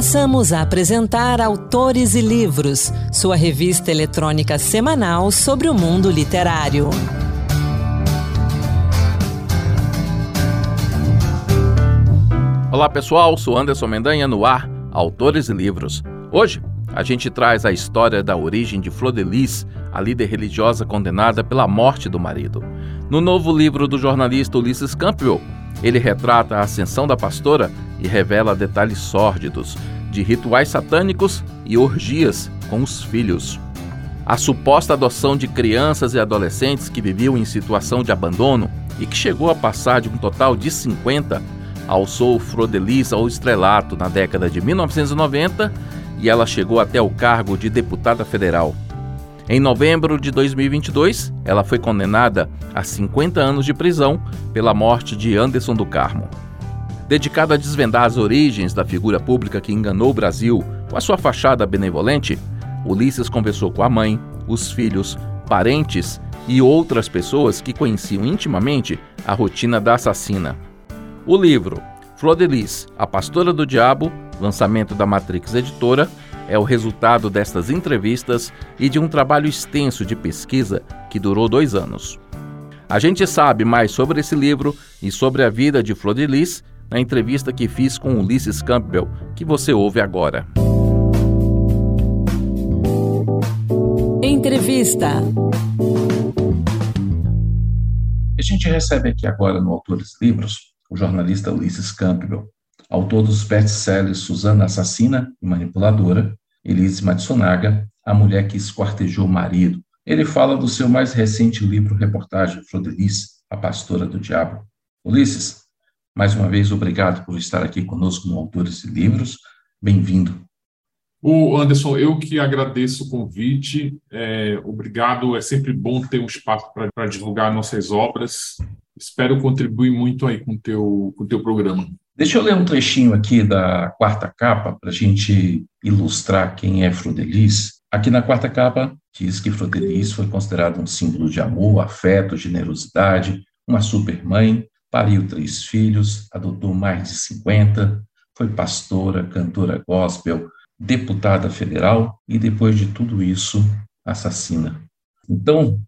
Passamos a apresentar Autores e Livros, sua revista eletrônica semanal sobre o mundo literário. Olá pessoal, sou Anderson Mendanha no ar, Autores e Livros. Hoje a gente traz a história da origem de Flor de Lis, a líder religiosa condenada pela morte do marido. No novo livro do jornalista Ulisses Campbell, ele retrata a ascensão da pastora e revela detalhes sórdidos de rituais satânicos e orgias com os filhos. A suposta adoção de crianças e adolescentes que viviam em situação de abandono e que chegou a passar de um total de 50 alçou Frodelis ao estrelato na década de 1990 e ela chegou até o cargo de deputada federal. Em novembro de 2022, ela foi condenada a 50 anos de prisão pela morte de Anderson do Carmo. Dedicado a desvendar as origens da figura pública que enganou o Brasil com a sua fachada benevolente, Ulisses conversou com a mãe, os filhos, parentes e outras pessoas que conheciam intimamente a rotina da assassina. O livro Flor de Lis, A Pastora do Diabo, lançamento da Matrix Editora, é o resultado destas entrevistas e de um trabalho extenso de pesquisa que durou dois anos. A gente sabe mais sobre esse livro e sobre a vida de Flor de Lis na entrevista que fiz com Ulisses Campbell, que você ouve agora. Entrevista. A gente recebe aqui agora no Autores Livros o jornalista Ulisses Campbell, autor dos best-sellers Susana Assassina e Manipuladora, Elise Matsunaga, A Mulher que Esquartejou o Marido. Ele fala do seu mais recente livro-reportagem, Flodelice, A Pastora do Diabo. Ulisses, mais uma vez, obrigado por estar aqui conosco no Autores e Livros. Bem-vindo. O Anderson, eu que agradeço o convite. É, obrigado. É sempre bom ter um espaço para divulgar nossas obras. Espero contribuir muito aí com teu, o teu programa. Deixa eu ler um trechinho aqui da quarta capa para a gente ilustrar quem é Frodelis. Aqui na quarta capa diz que Frodelis foi considerada um símbolo de amor, afeto, generosidade, uma supermãe, pariu três filhos, adotou mais de 50, foi pastora, cantora gospel, deputada federal e depois de tudo isso, assassina. Então,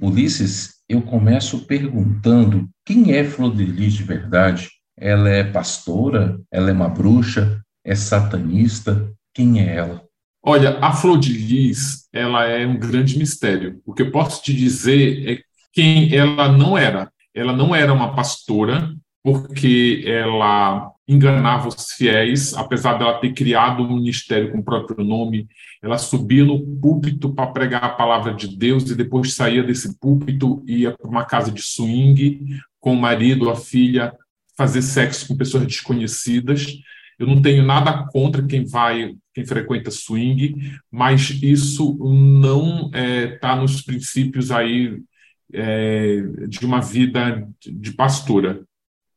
Ulisses, eu começo perguntando quem é Frodelis de verdade? Ela é pastora? Ela é uma bruxa? É satanista? Quem é ela? Olha, a Flor de Lis, ela é um grande mistério. O que eu posso te dizer é quem ela não era. Ela não era uma pastora, porque ela enganava os fiéis, apesar dela ter criado um ministério com o próprio nome, ela subia no púlpito para pregar a palavra de Deus e depois saía desse púlpito e ia para uma casa de swing com o marido, a filha, fazer sexo com pessoas desconhecidas. Eu não tenho nada contra quem vai, quem frequenta swing, mas isso não está é, tá nos princípios aí é, de uma vida de pastora.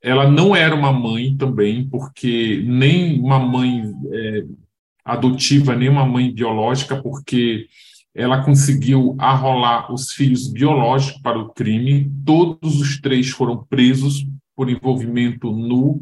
Ela não era uma mãe também, porque nem uma mãe é, adotiva, nem uma mãe biológica, porque ela conseguiu arrolar os filhos biológicos para o crime. Todos os três foram presos por envolvimento no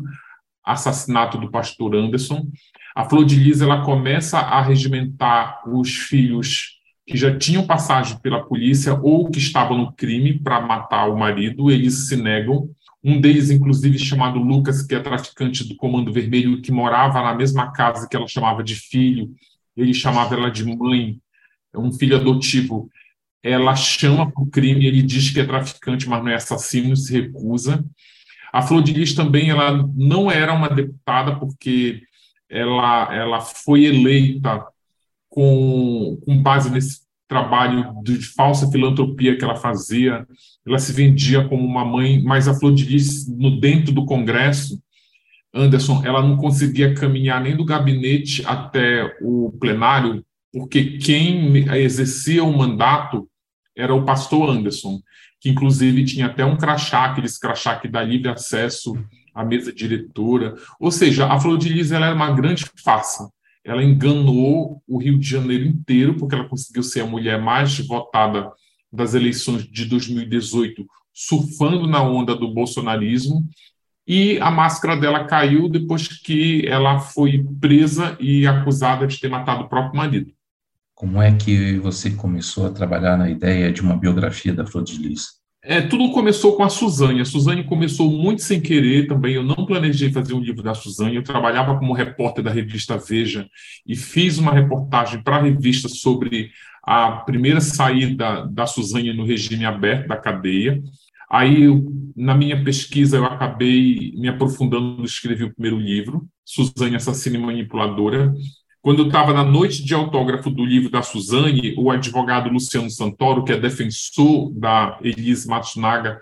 assassinato do pastor Anderson. A Flor de Lis ela começa a regimentar os filhos que já tinham passagem pela polícia ou que estavam no crime para matar o marido, eles se negam. Um deles, inclusive, chamado Lucas, que é traficante do Comando Vermelho, que morava na mesma casa que ela chamava de filho, ele chamava ela de mãe, um filho adotivo. Ela chama para o crime, ele diz que é traficante, mas não é assassino, se recusa. A Flor de Lis também ela não era uma deputada porque ela, ela foi eleita com, com base nesse trabalho de falsa filantropia que ela fazia. Ela se vendia como uma mãe, mas a Flor de Lis, no dentro do Congresso, Anderson, ela não conseguia caminhar nem do gabinete até o plenário, porque quem exercia o mandato era o pastor Anderson que inclusive tinha até um crachá, aqueles crachá que dá livre acesso à mesa diretora. Ou seja, a Flor de Lis ela era uma grande farsa. Ela enganou o Rio de Janeiro inteiro, porque ela conseguiu ser a mulher mais votada das eleições de 2018, surfando na onda do bolsonarismo. e a máscara dela caiu depois que ela foi presa e acusada de ter matado o próprio marido. Como é que você começou a trabalhar na ideia de uma biografia da Flor de Lis? É, tudo começou com a Suzane. A Suzane começou muito sem querer também. Eu não planejei fazer um livro da Suzane. Eu trabalhava como repórter da revista Veja e fiz uma reportagem para a revista sobre a primeira saída da Suzane no regime aberto da cadeia. Aí, na minha pesquisa, eu acabei me aprofundando, escrevi o primeiro livro, Suzane Assassina e Manipuladora. Quando eu estava na noite de autógrafo do livro da Suzane, o advogado Luciano Santoro, que é defensor da Elise Matsunaga,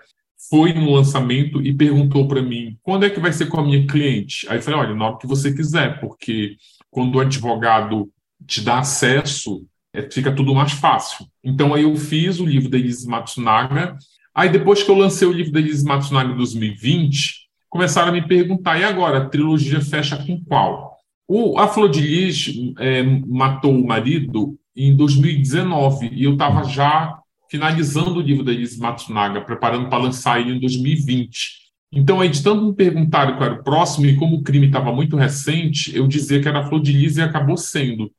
foi no lançamento e perguntou para mim quando é que vai ser com a minha cliente. Aí eu falei, olha, na hora que você quiser, porque quando o advogado te dá acesso, é, fica tudo mais fácil. Então aí eu fiz o livro da Elise Matsunaga Aí depois que eu lancei o livro da Elise Matsunaga em 2020, começaram a me perguntar, e agora, a trilogia fecha com qual? O, a Flor de é, matou o marido em 2019, e eu estava já finalizando o livro da Elise Matsunaga, preparando para lançar ele em 2020. Então, aí, de tanto me perguntarem qual era o próximo, e como o crime estava muito recente, eu dizia que era a Flor de e acabou sendo.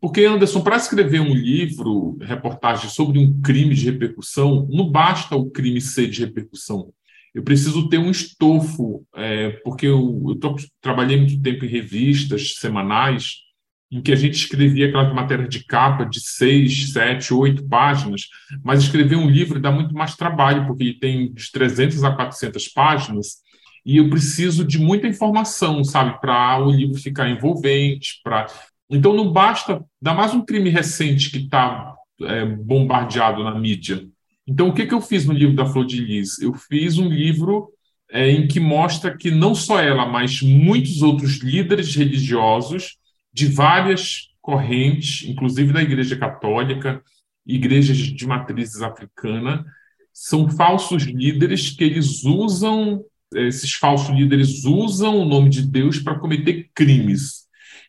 Porque, Anderson, para escrever um livro, reportagem sobre um crime de repercussão, não basta o crime ser de repercussão. Eu preciso ter um estofo, é, porque eu, eu tô, trabalhei muito tempo em revistas semanais, em que a gente escrevia aquelas matérias de capa de seis, sete, oito páginas, mas escrever um livro dá muito mais trabalho, porque ele tem de 300 a 400 páginas, e eu preciso de muita informação, sabe, para o livro ficar envolvente, para então não basta, dá mais um crime recente que está é, bombardeado na mídia. Então o que, que eu fiz no livro da Flor de Lis? Eu fiz um livro é, em que mostra que não só ela, mas muitos outros líderes religiosos de várias correntes, inclusive da Igreja Católica, igrejas de matrizes africana, são falsos líderes que eles usam, esses falsos líderes usam o nome de Deus para cometer crimes.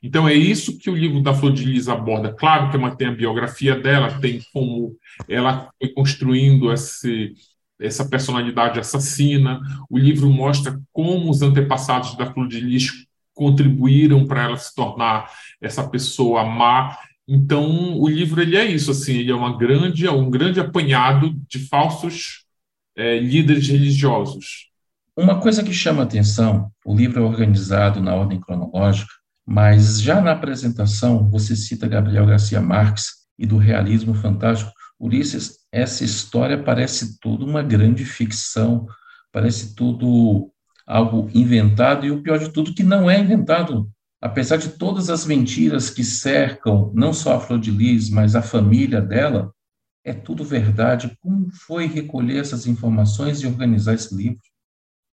Então, é isso que o livro da Flor de Lis aborda. Claro que tem a biografia dela, tem como ela foi construindo esse, essa personalidade assassina. O livro mostra como os antepassados da Flor de Lis contribuíram para ela se tornar essa pessoa má. Então, o livro ele é isso, assim, ele é uma grande, um grande apanhado de falsos é, líderes religiosos. Uma coisa que chama atenção, o livro é organizado na ordem cronológica, mas já na apresentação, você cita Gabriel Garcia Marques e do realismo fantástico. Ulisses, essa história parece tudo uma grande ficção, parece tudo algo inventado, e o pior de tudo, que não é inventado. Apesar de todas as mentiras que cercam não só a Flor de Lis, mas a família dela, é tudo verdade. Como foi recolher essas informações e organizar esse livro?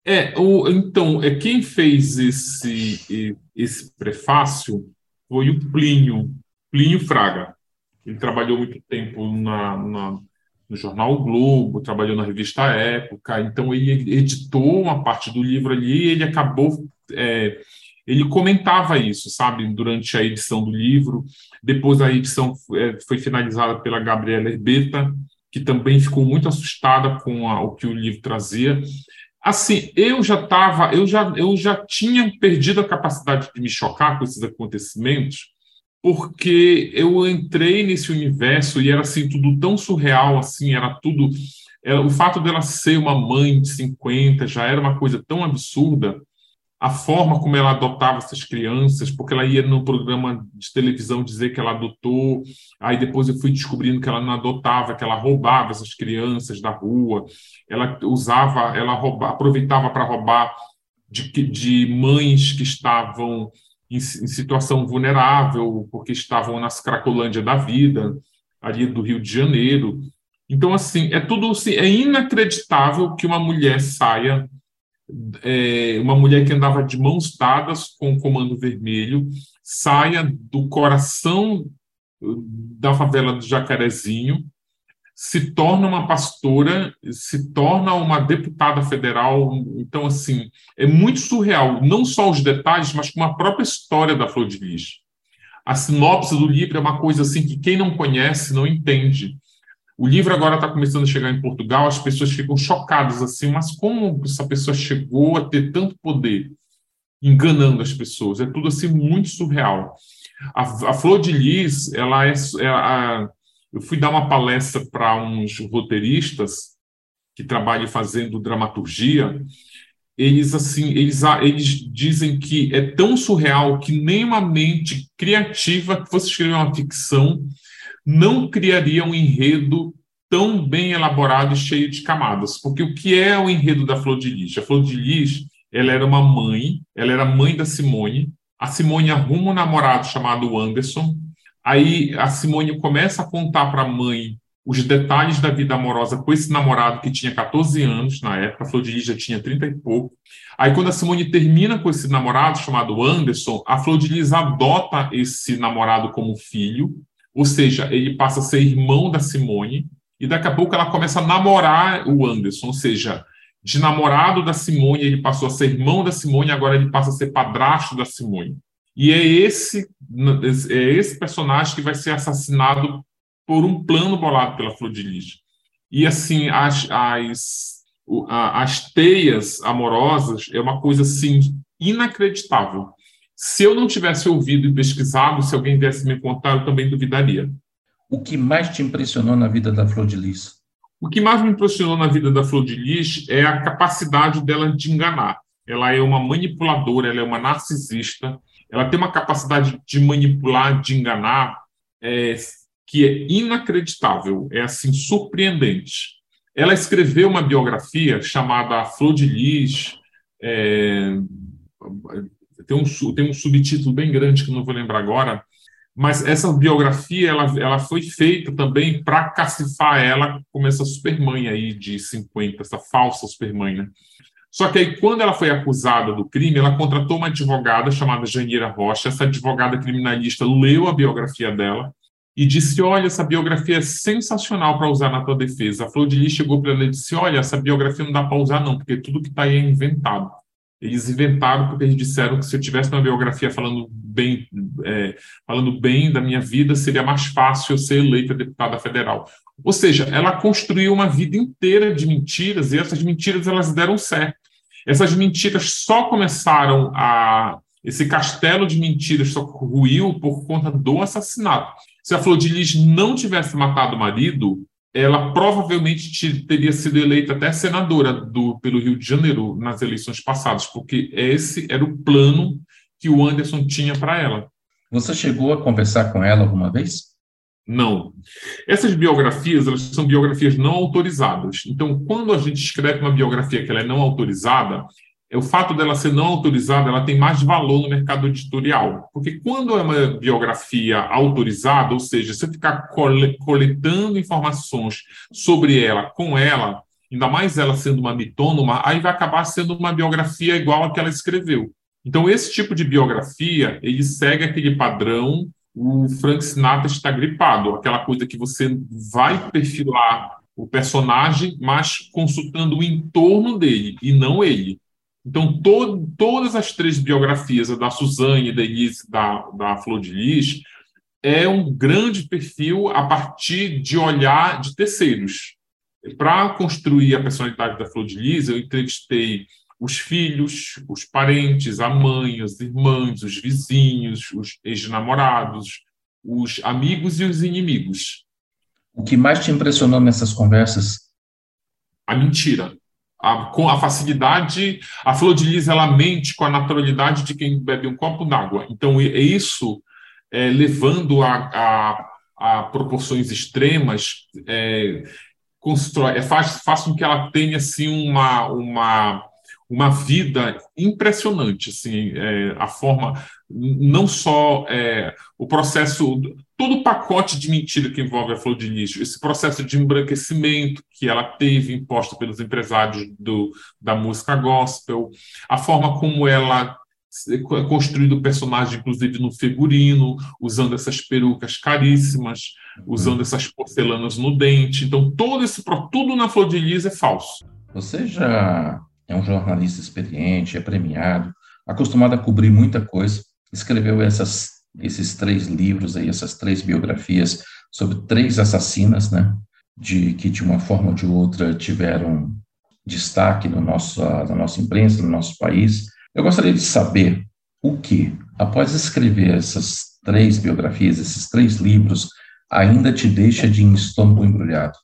É, o, então, é quem fez esse, esse prefácio foi o Plínio, Plínio Fraga. Ele trabalhou muito tempo na, na, no jornal o Globo, trabalhou na revista Época, então ele editou uma parte do livro ali e ele acabou. É, ele comentava isso, sabe, durante a edição do livro. Depois a edição é, foi finalizada pela Gabriela Herbeta, que também ficou muito assustada com a, o que o livro trazia assim, eu já estava, eu já, eu já tinha perdido a capacidade de me chocar com esses acontecimentos, porque eu entrei nesse universo e era assim tudo tão surreal, assim, era tudo, era, o fato dela ser uma mãe de 50 já era uma coisa tão absurda a forma como ela adotava essas crianças, porque ela ia no programa de televisão dizer que ela adotou, aí depois eu fui descobrindo que ela não adotava, que ela roubava essas crianças da rua, ela usava, ela rouba, aproveitava para roubar de, de mães que estavam em, em, situação vulnerável, porque estavam nas Cracolândia da vida, ali do Rio de Janeiro. Então, assim, é tudo assim, é inacreditável que uma mulher saia é, uma mulher que andava de mãos dadas com o Comando Vermelho saia do coração da favela do Jacarezinho, se torna uma pastora, se torna uma deputada federal. Então, assim, é muito surreal, não só os detalhes, mas como a própria história da Flor de Lis. A sinopse do livro é uma coisa assim que quem não conhece não entende. O livro agora está começando a chegar em Portugal, as pessoas ficam chocadas assim, mas como essa pessoa chegou a ter tanto poder, enganando as pessoas? É tudo assim muito surreal. A, a Flor de Lis, ela é, é a, eu fui dar uma palestra para uns roteiristas que trabalham fazendo dramaturgia. Eles assim, eles, eles dizem que é tão surreal que nem uma mente criativa que fosse escrever uma ficção não criaria um enredo tão bem elaborado e cheio de camadas. Porque o que é o enredo da Flor de Lis? A Flor de Lis, ela era uma mãe, ela era mãe da Simone. A Simone arruma um namorado chamado Anderson. Aí a Simone começa a contar para a mãe os detalhes da vida amorosa com esse namorado que tinha 14 anos na época, a Flor de Lis já tinha 30 e pouco. Aí, quando a Simone termina com esse namorado chamado Anderson, a Flor de Lis adota esse namorado como filho ou seja, ele passa a ser irmão da Simone, e daqui a pouco ela começa a namorar o Anderson, ou seja, de namorado da Simone, ele passou a ser irmão da Simone, agora ele passa a ser padrasto da Simone. E é esse, é esse personagem que vai ser assassinado por um plano bolado pela Flor de Lis. E assim, as, as, as teias amorosas é uma coisa assim inacreditável. Se eu não tivesse ouvido e pesquisado, se alguém viesse me contar, eu também duvidaria. O que mais te impressionou na vida da Flor de Lis? O que mais me impressionou na vida da Flor de Lis é a capacidade dela de enganar. Ela é uma manipuladora, ela é uma narcisista, ela tem uma capacidade de manipular, de enganar, é, que é inacreditável, é assim surpreendente. Ela escreveu uma biografia chamada Flor de Lis, é, tem um, tem um subtítulo bem grande que não vou lembrar agora, mas essa biografia ela, ela foi feita também para cacifar ela como essa supermãe aí de 50, essa falsa supermãe, né? Só que aí, quando ela foi acusada do crime, ela contratou uma advogada chamada Janira Rocha. Essa advogada criminalista leu a biografia dela e disse: Olha, essa biografia é sensacional para usar na tua defesa. A Flor de Lis chegou para ela e disse: Olha, essa biografia não dá para usar, não, porque tudo que está aí é inventado. Eles inventaram porque eles disseram que se eu tivesse uma biografia falando bem, é, falando bem da minha vida, seria mais fácil eu ser eleita deputada federal. Ou seja, ela construiu uma vida inteira de mentiras e essas mentiras elas deram certo. Essas mentiras só começaram a esse castelo de mentiras só ruiu por conta do assassinato. Se a Flor de Lis não tivesse matado o marido, ela provavelmente teria sido eleita até senadora do, pelo Rio de Janeiro nas eleições passadas, porque esse era o plano que o Anderson tinha para ela. Você chegou a conversar com ela alguma vez? Não. Essas biografias, elas são biografias não autorizadas. Então, quando a gente escreve uma biografia que ela é não autorizada, o fato dela ser não autorizada, ela tem mais valor no mercado editorial. Porque quando é uma biografia autorizada, ou seja, se eu ficar coletando informações sobre ela, com ela, ainda mais ela sendo uma mitônoma, aí vai acabar sendo uma biografia igual a que ela escreveu. Então, esse tipo de biografia, ele segue aquele padrão, o Frank Sinatra está gripado, aquela coisa que você vai perfilar o personagem, mas consultando o entorno dele, e não ele. Então, to, todas as três biografias, a da Suzane, da Elise, da, da Flor de Lis, é um grande perfil a partir de olhar de terceiros. Para construir a personalidade da Flor de Lis, eu entrevistei os filhos, os parentes, a mãe, as irmãs, os vizinhos, os ex-namorados, os amigos e os inimigos. O que mais te impressionou nessas conversas? A mentira a, com a facilidade, a flor de lis ela mente com a naturalidade de quem bebe um copo d'água. Então, é isso é, levando a, a, a, proporções extremas, é, constrói, é, faz, faz com que ela tenha assim, uma, uma, uma vida impressionante. Assim, é, a forma, não só é, o processo todo o pacote de mentira que envolve a Flor de Lis, esse processo de embranquecimento que ela teve imposto pelos empresários do, da música gospel, a forma como ela construindo o personagem, inclusive no figurino, usando essas perucas caríssimas, usando essas porcelanas no dente. Então, todo esse tudo na Flor de Lis é falso. Você já é um jornalista experiente, é premiado, acostumado a cobrir muita coisa, escreveu essas esses três livros aí, essas três biografias sobre três assassinas, né? de que de uma forma ou de outra tiveram destaque no nosso, na nossa imprensa, no nosso país. Eu gostaria de saber o que, após escrever essas três biografias, esses três livros, ainda te deixa de estômago embrulhado.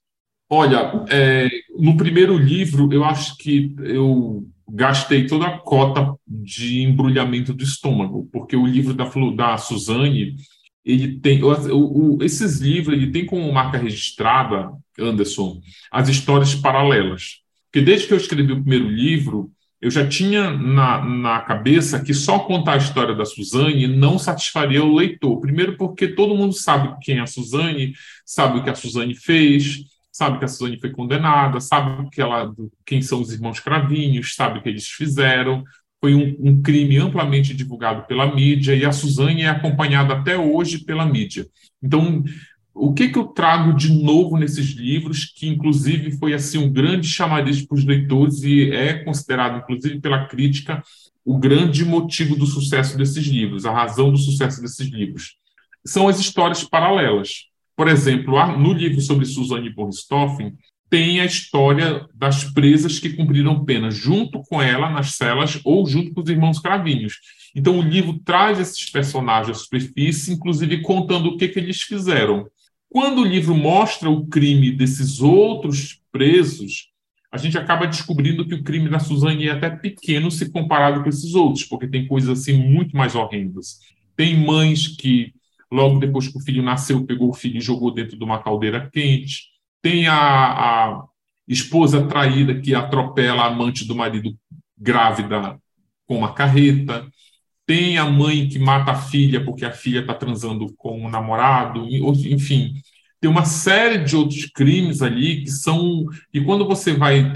Olha, é, no primeiro livro, eu acho que eu gastei toda a cota de embrulhamento do estômago, porque o livro da, da Suzane, ele tem o, o, esses livros, ele tem como marca registrada, Anderson, as histórias paralelas. Porque desde que eu escrevi o primeiro livro, eu já tinha na, na cabeça que só contar a história da Suzane não satisfaria o leitor. Primeiro, porque todo mundo sabe quem é a Suzane, sabe o que a Suzane fez, sabe que a Suzane foi condenada, sabe que ela, quem são os irmãos Cravinhos, sabe o que eles fizeram. Foi um, um crime amplamente divulgado pela mídia e a Suzane é acompanhada até hoje pela mídia. Então, o que, que eu trago de novo nesses livros, que inclusive foi assim um grande chamariz para os leitores e é considerado, inclusive pela crítica, o grande motivo do sucesso desses livros, a razão do sucesso desses livros. São as histórias paralelas. Por exemplo, no livro sobre Suzanne von Richthofen, tem a história das presas que cumpriram pena junto com ela nas celas ou junto com os irmãos Cravinhos. Então, o livro traz esses personagens à superfície, inclusive contando o que, que eles fizeram. Quando o livro mostra o crime desses outros presos, a gente acaba descobrindo que o crime da Suzane é até pequeno se comparado com esses outros, porque tem coisas assim muito mais horrendas. Tem mães que Logo depois que o filho nasceu, pegou o filho e jogou dentro de uma caldeira quente. Tem a, a esposa traída que atropela a amante do marido grávida com uma carreta. Tem a mãe que mata a filha porque a filha está transando com o namorado. Enfim, tem uma série de outros crimes ali que são. E quando você vai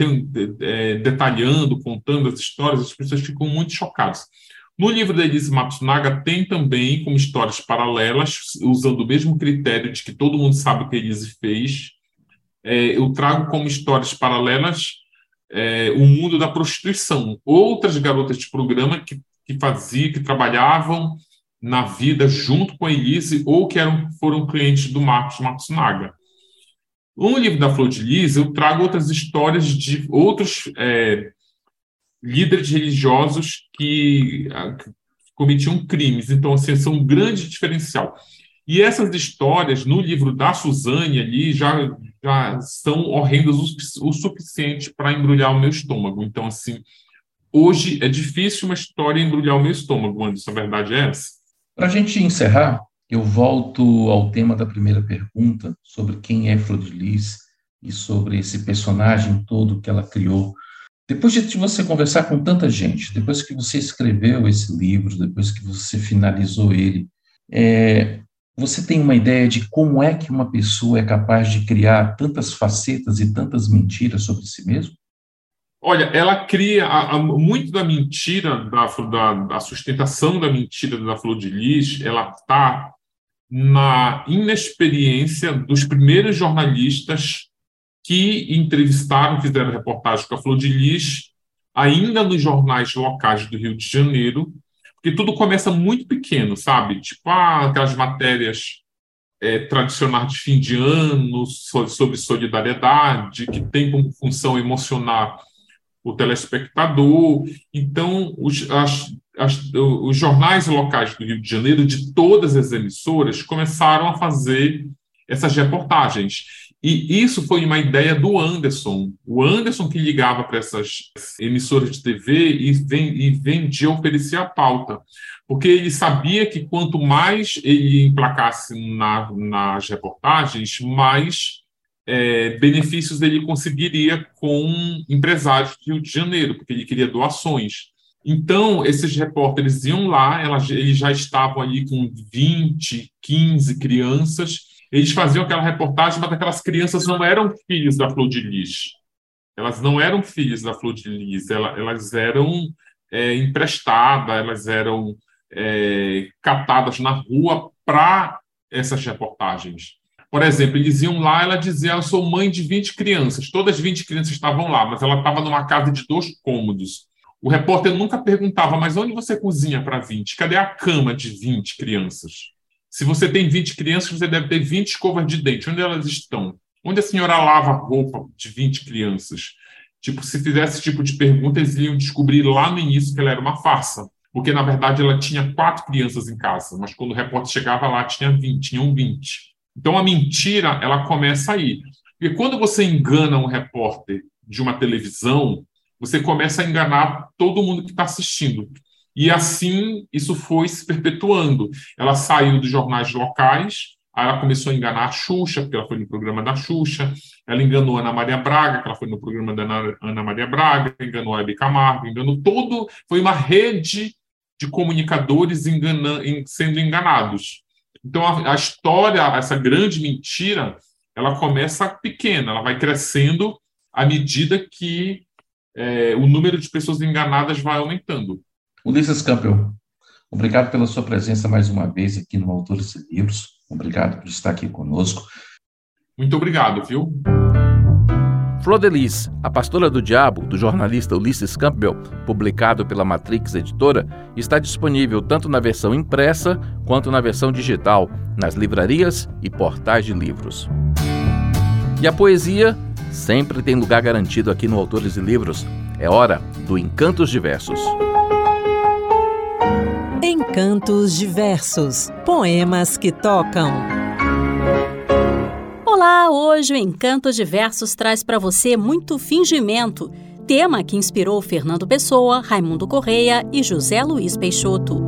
é, detalhando, contando as histórias, as pessoas ficam muito chocadas. No livro da Elise Matsunaga tem também como histórias paralelas, usando o mesmo critério de que todo mundo sabe o que a Elise fez. É, eu trago como histórias paralelas é, o mundo da prostituição. Outras garotas de programa que, que faziam, que trabalhavam na vida junto com a Elise ou que eram, foram clientes do Marcos Matsunaga. No livro da Flor de Lis, eu trago outras histórias de outros é, líderes religiosos que, ah, que cometiam crimes. Então, assim, são um grande diferencial. E essas histórias, no livro da Suzane, ali, já, já são horrendas o, o suficiente para embrulhar o meu estômago. Então, assim, hoje é difícil uma história embrulhar o meu estômago, Anderson, a verdade é essa. Para a gente encerrar, eu volto ao tema da primeira pergunta, sobre quem é Flor de Lis e sobre esse personagem todo que ela criou depois de você conversar com tanta gente, depois que você escreveu esse livro, depois que você finalizou ele, é, você tem uma ideia de como é que uma pessoa é capaz de criar tantas facetas e tantas mentiras sobre si mesmo? Olha, ela cria a, a, muito da mentira, da, da, da, sustentação da mentira da Flor de Lis, ela está na inexperiência dos primeiros jornalistas que entrevistaram, fizeram reportagem com a Flor de Lis, ainda nos jornais locais do Rio de Janeiro, porque tudo começa muito pequeno, sabe? Tipo, ah, aquelas matérias é, tradicionais de fim de ano sobre solidariedade, que tem como função emocionar o telespectador. Então, os, as, as, os jornais locais do Rio de Janeiro, de todas as emissoras, começaram a fazer essas reportagens. E isso foi uma ideia do Anderson. O Anderson que ligava para essas emissoras de TV e, e vendia, oferecia a pauta. Porque ele sabia que quanto mais ele emplacasse na, nas reportagens, mais é, benefícios ele conseguiria com empresários do Rio de Janeiro, porque ele queria doações. Então, esses repórteres iam lá, elas, eles já estavam ali com 20, 15 crianças, eles faziam aquela reportagem, mas aquelas crianças não eram filhos da Flor de Lis. Elas não eram filhas da Flor de Lis, elas eram é, emprestadas, elas eram é, catadas na rua para essas reportagens. Por exemplo, eles iam lá, ela dizia: Eu sou mãe de 20 crianças. Todas as 20 crianças estavam lá, mas ela estava numa casa de dois cômodos. O repórter nunca perguntava: Mas onde você cozinha para 20? Cadê a cama de 20 crianças? Se você tem 20 crianças, você deve ter 20 escovas de dente. Onde elas estão? Onde a senhora lava a roupa de 20 crianças? Tipo, se fizesse esse tipo de pergunta, eles iam descobrir lá no início que ela era uma farsa. Porque, na verdade, ela tinha quatro crianças em casa, mas quando o repórter chegava lá, tinha 20, tinham 20. Então, a mentira, ela começa aí. Porque quando você engana um repórter de uma televisão, você começa a enganar todo mundo que está assistindo. E assim isso foi se perpetuando. Ela saiu dos jornais locais, aí ela começou a enganar a Xuxa, porque ela foi no programa da Xuxa, ela enganou a Ana Maria Braga, que ela foi no programa da Ana Maria Braga, enganou a Hebe Camargo, enganou todo. Foi uma rede de comunicadores engana, sendo enganados. Então a, a história, essa grande mentira, ela começa pequena, ela vai crescendo à medida que é, o número de pessoas enganadas vai aumentando. Ulisses Campbell, obrigado pela sua presença mais uma vez aqui no Autores e Livros. Obrigado por estar aqui conosco. Muito obrigado, viu? Flor de Lis, A Pastora do Diabo, do jornalista Ulisses Campbell, publicado pela Matrix Editora, está disponível tanto na versão impressa quanto na versão digital, nas livrarias e portais de livros. E a poesia sempre tem lugar garantido aqui no Autores e Livros. É hora do Encantos Diversos. Encantos Diversos Poemas que tocam. Olá, hoje o Encantos Diversos traz para você muito fingimento, tema que inspirou Fernando Pessoa, Raimundo Correia e José Luiz Peixoto.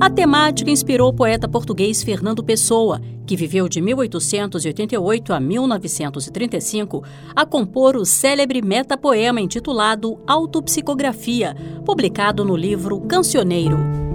A temática inspirou o poeta português Fernando Pessoa, que viveu de 1888 a 1935, a compor o célebre metapoema intitulado Autopsicografia, publicado no livro Cancioneiro.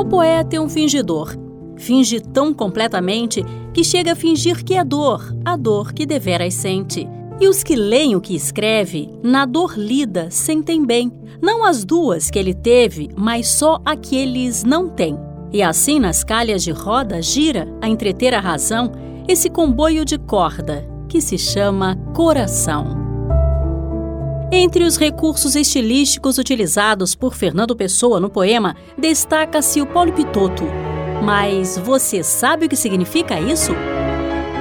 O poeta é um fingidor. Finge tão completamente que chega a fingir que é dor, a dor que deveras sente. E os que leem o que escreve, na dor lida, sentem bem, não as duas que ele teve, mas só a que eles não têm. E assim, nas calhas de roda, gira, a entreter a razão, esse comboio de corda, que se chama coração. Entre os recursos estilísticos utilizados por Fernando Pessoa no poema, destaca-se o polipitoto. Mas você sabe o que significa isso?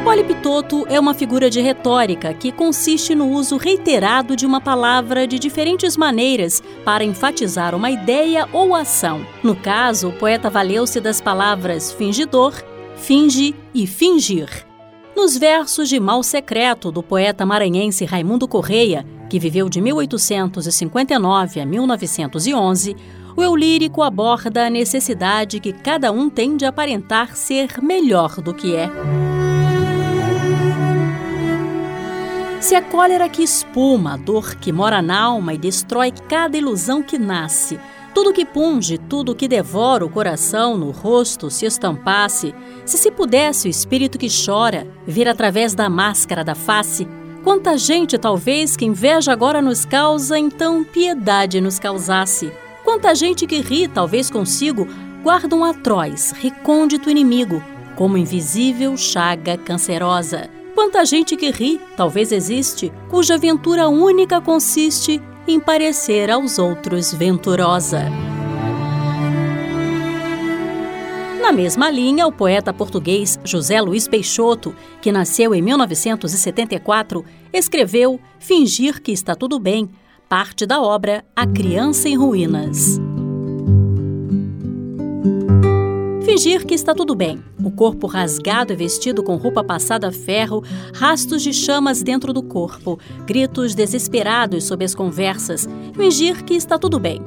Poliptoto é uma figura de retórica que consiste no uso reiterado de uma palavra de diferentes maneiras para enfatizar uma ideia ou ação. No caso, o poeta valeu-se das palavras fingidor, finge e fingir. Nos versos de Mal Secreto do poeta maranhense Raimundo Correia, que viveu de 1859 a 1911, o eu lírico aborda a necessidade que cada um tem de aparentar ser melhor do que é. Se a cólera que espuma, a dor que mora na alma e destrói cada ilusão que nasce, tudo que punge, tudo que devora o coração no rosto se estampasse, se se pudesse o espírito que chora vir através da máscara da face, quanta gente talvez que inveja agora nos causa, então piedade nos causasse. Quanta gente que ri, talvez consigo, guarda um atroz, recôndito inimigo, como invisível chaga cancerosa. Quanta gente que ri, talvez existe, cuja aventura única consiste em parecer aos outros venturosa. Na mesma linha, o poeta português José Luiz Peixoto, que nasceu em 1974, escreveu Fingir que está tudo bem, parte da obra A Criança em Ruínas. Fingir que está tudo bem. O corpo rasgado e vestido com roupa passada a ferro, rastros de chamas dentro do corpo, gritos desesperados sob as conversas. Fingir que está tudo bem.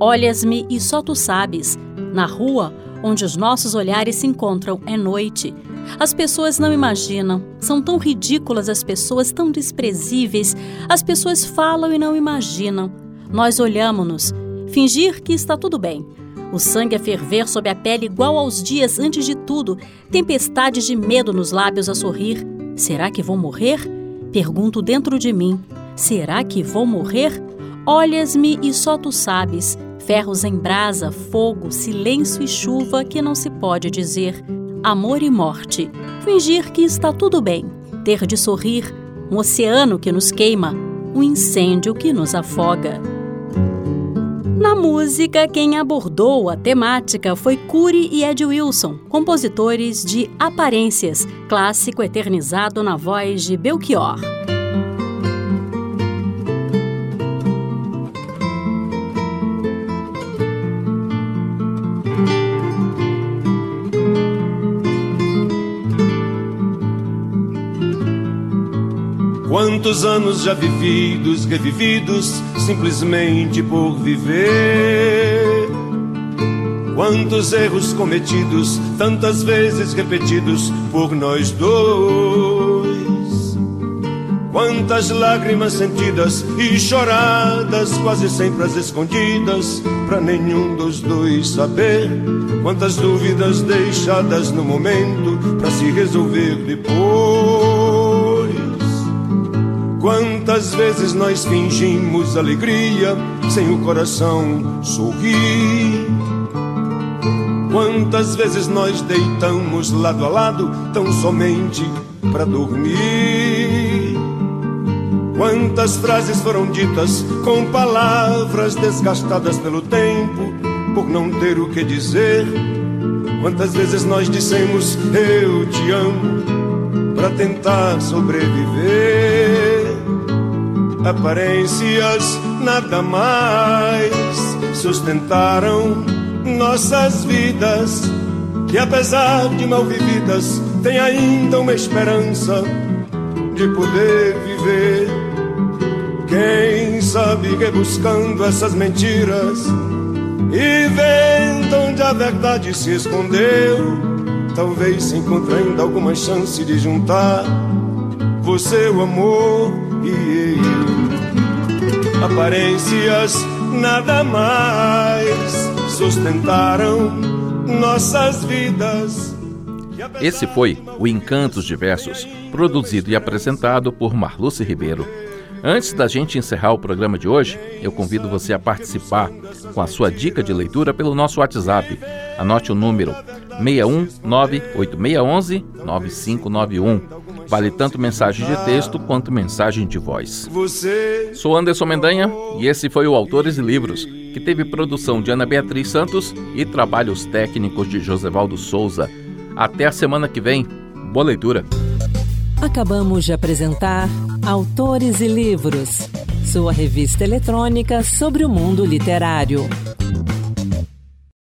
Olhas-me e só tu sabes. Na rua, onde os nossos olhares se encontram, é noite. As pessoas não imaginam. São tão ridículas as pessoas, tão desprezíveis. As pessoas falam e não imaginam. Nós olhamos-nos. Fingir que está tudo bem o sangue a ferver sob a pele igual aos dias antes de tudo, tempestades de medo nos lábios a sorrir. Será que vou morrer? Pergunto dentro de mim. Será que vou morrer? Olhas-me e só tu sabes. Ferros em brasa, fogo, silêncio e chuva que não se pode dizer. Amor e morte. Fingir que está tudo bem. Ter de sorrir. Um oceano que nos queima. Um incêndio que nos afoga. Na música, quem abordou a temática foi Cury e Ed Wilson, compositores de Aparências, clássico eternizado na voz de Belchior. Quantos anos já vividos, revividos, simplesmente por viver. Quantos erros cometidos, tantas vezes repetidos por nós dois. Quantas lágrimas sentidas e choradas, quase sempre as escondidas, para nenhum dos dois saber. Quantas dúvidas deixadas no momento, para se resolver depois. Vezes nós fingimos alegria sem o coração sorrir? Quantas vezes nós deitamos lado a lado tão somente para dormir? Quantas frases foram ditas com palavras desgastadas pelo tempo por não ter o que dizer? Quantas vezes nós dissemos eu te amo para tentar sobreviver? Aparências nada mais sustentaram nossas vidas. Que apesar de mal vividas, tem ainda uma esperança de poder viver. Quem sabe rebuscando essas mentiras e vendo onde a verdade se escondeu, talvez se encontre ainda alguma chance de juntar você, o amor e. Aparências nada mais sustentaram nossas vidas. Esse foi o Encantos Diversos, produzido e apresentado por Marluce Ribeiro. Antes da gente encerrar o programa de hoje, eu convido você a participar com a sua dica de leitura pelo nosso WhatsApp. Anote o número 61986119591. Vale tanto mensagem de texto quanto mensagem de voz. Sou Anderson Mendanha e esse foi o Autores e Livros, que teve produção de Ana Beatriz Santos e trabalhos técnicos de Josevaldo Souza. Até a semana que vem. Boa leitura. Acabamos de apresentar Autores e Livros, sua revista eletrônica sobre o mundo literário.